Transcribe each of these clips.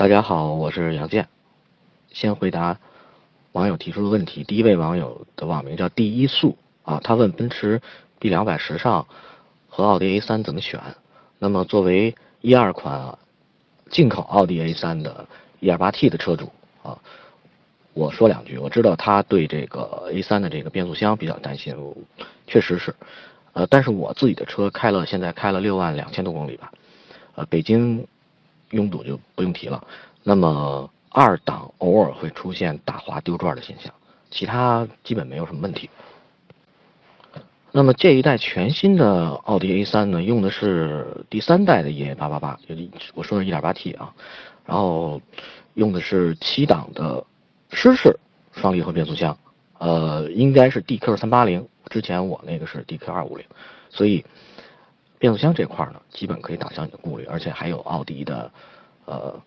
大家好，我是杨健。先回答网友提出的问题。第一位网友的网名叫第一速啊，他问奔驰 B 两百时尚和奥迪 A 三怎么选？那么作为一二款进口奥迪 A 三的 1.8T 的车主啊，我说两句。我知道他对这个 A 三的这个变速箱比较担心，确实是。呃，但是我自己的车开了，现在开了六万两千多公里吧。呃，北京。拥堵就不用提了，那么二档偶尔会出现打滑丢转的现象，其他基本没有什么问题。那么这一代全新的奥迪 A3 呢，用的是第三代的 EA888，就我说的 1.8T 啊，然后用的是七档的湿式双离合变速箱，呃，应该是 DQ380，之前我那个是 DQ250，所以。变速箱这块呢，基本可以打消你的顾虑，而且还有奥迪的，呃，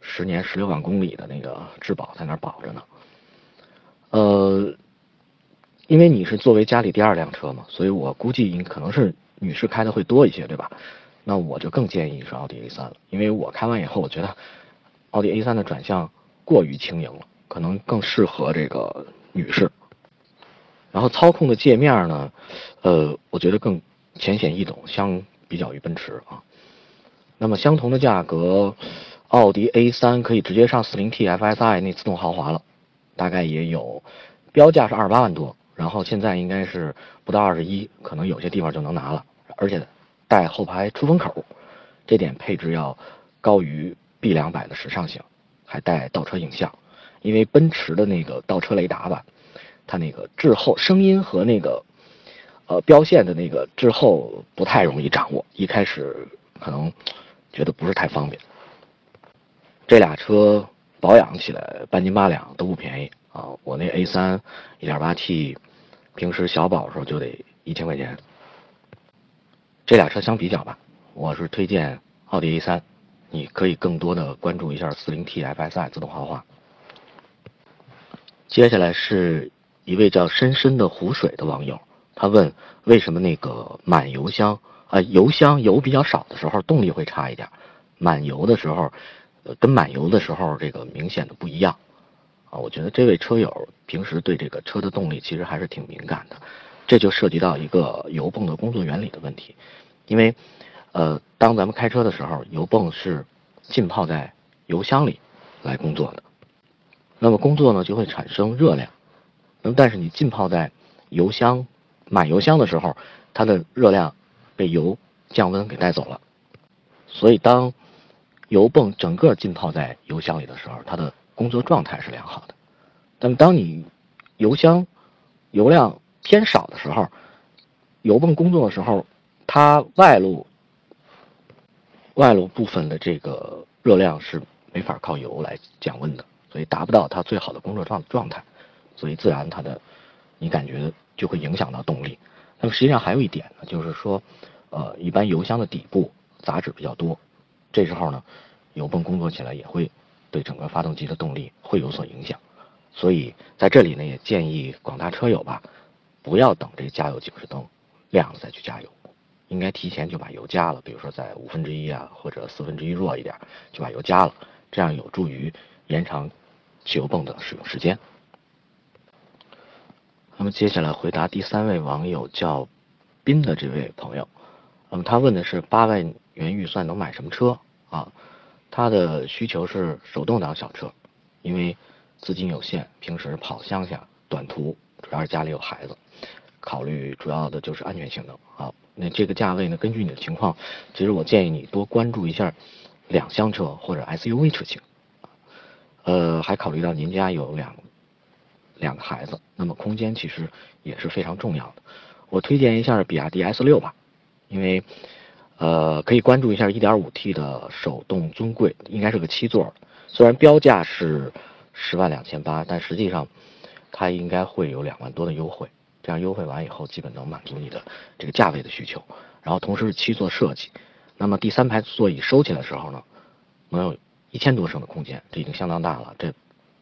十年十六万公里的那个质保在那儿保着呢。呃，因为你是作为家里第二辆车嘛，所以我估计你可能是女士开的会多一些，对吧？那我就更建议是奥迪 A3 了，因为我开完以后，我觉得奥迪 A3 的转向过于轻盈了，可能更适合这个女士。然后操控的界面呢，呃，我觉得更。浅显易懂，相比较于奔驰啊，那么相同的价格，奥迪 A3 可以直接上 4.0T FSI 那自动豪华了，大概也有标价是二十八万多，然后现在应该是不到二十一，可能有些地方就能拿了，而且带后排出风口，这点配置要高于 B 两百的时尚型，还带倒车影像，因为奔驰的那个倒车雷达吧，它那个滞后声音和那个。呃，标线的那个滞后不太容易掌握，一开始可能觉得不是太方便。这俩车保养起来半斤八两都不便宜啊！我那 A 三 1.8T，平时小保的时候就得一千块钱。这俩车相比较吧，我是推荐奥迪 A 三，你可以更多的关注一下 40T FSI 自动豪华。接下来是一位叫深深的湖水的网友。他问为什么那个满油箱啊，油箱油比较少的时候动力会差一点，满油的时候，呃，跟满油的时候这个明显的不一样啊。我觉得这位车友平时对这个车的动力其实还是挺敏感的，这就涉及到一个油泵的工作原理的问题，因为，呃，当咱们开车的时候，油泵是浸泡在油箱里来工作的，那么工作呢就会产生热量，那么但是你浸泡在油箱。满油箱的时候，它的热量被油降温给带走了，所以当油泵整个浸泡在油箱里的时候，它的工作状态是良好的。但当你油箱油量偏少的时候，油泵工作的时候，它外露外露部分的这个热量是没法靠油来降温的，所以达不到它最好的工作状状态，所以自然它的你感觉。就会影响到动力。那么实际上还有一点呢，就是说，呃，一般油箱的底部杂质比较多，这时候呢，油泵工作起来也会对整个发动机的动力会有所影响。所以在这里呢，也建议广大车友吧，不要等这加油警示灯亮了再去加油，应该提前就把油加了，比如说在五分之一啊或者四分之一弱一点就把油加了，这样有助于延长汽油泵的使用时间。那么接下来回答第三位网友叫斌的这位朋友，那么他问的是八万元预算能买什么车啊？他的需求是手动挡小车，因为资金有限，平时跑乡下短途，主要是家里有孩子，考虑主要的就是安全性能啊。那这个价位呢，根据你的情况，其实我建议你多关注一下两厢车或者 SUV 车型，呃，还考虑到您家有两。两个孩子，那么空间其实也是非常重要的。我推荐一下比亚迪 S 六吧，因为呃可以关注一下 1.5T 的手动尊贵，应该是个七座。虽然标价是十万两千八，但实际上它应该会有两万多的优惠。这样优惠完以后，基本能满足你的这个价位的需求。然后同时是七座设计，那么第三排座椅收起来的时候呢，能有一千多升的空间，这已经相当大了。这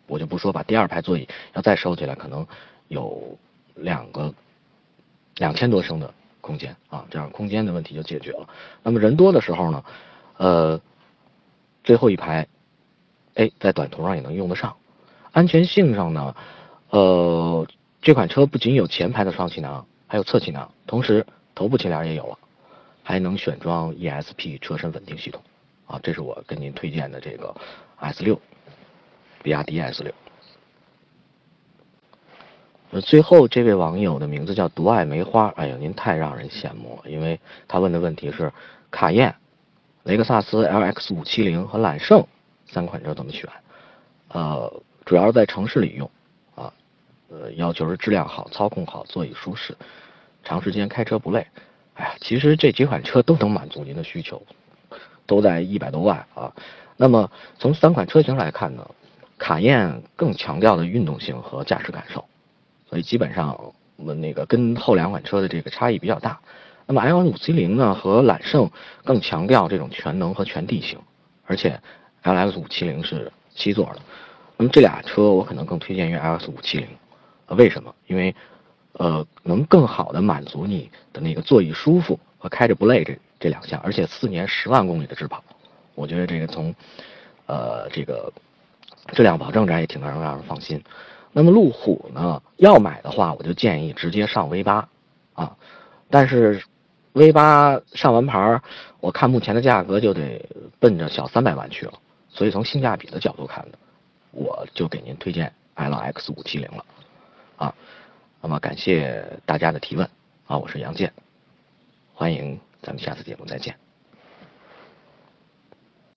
我就不说，把第二排座椅要再收起来，可能有两个两千多升的空间啊，这样空间的问题就解决了。那么人多的时候呢，呃，最后一排哎，在短途上也能用得上。安全性上呢，呃，这款车不仅有前排的双气囊，还有侧气囊，同时头部气帘也有了，还能选装 ESP 车身稳定系统。啊，这是我跟您推荐的这个 S 六，比亚迪 S 六。呃，最后这位网友的名字叫独爱梅花，哎呀，您太让人羡慕了，因为他问的问题是卡宴、雷克萨斯 LX 五七零和揽胜三款车怎么选？呃，主要是在城市里用，啊，呃，要求是质量好、操控好、座椅舒适、长时间开车不累。哎呀，其实这几款车都能满足您的需求，都在一百多万啊。那么从三款车型来看呢，卡宴更强调的运动性和驾驶感受。所以基本上我们那个跟后两款车的这个差异比较大。那么 L 五七零呢和揽胜更强调这种全能和全地形，而且 L X 五七零是七座的。那么这俩车我可能更推荐于 L X 五七零。为什么？因为呃能更好的满足你的那个座椅舒服和开着不累这这两项，而且四年十万公里的质保，我觉得这个从呃这个质量保证这也挺能让人放心。那么路虎呢？要买的话，我就建议直接上 V 八，啊，但是 V 八上完牌我看目前的价格就得奔着小三百万去了，所以从性价比的角度看呢，我就给您推荐 LX 五七零了，啊，那么感谢大家的提问，啊，我是杨健，欢迎咱们下次节目再见。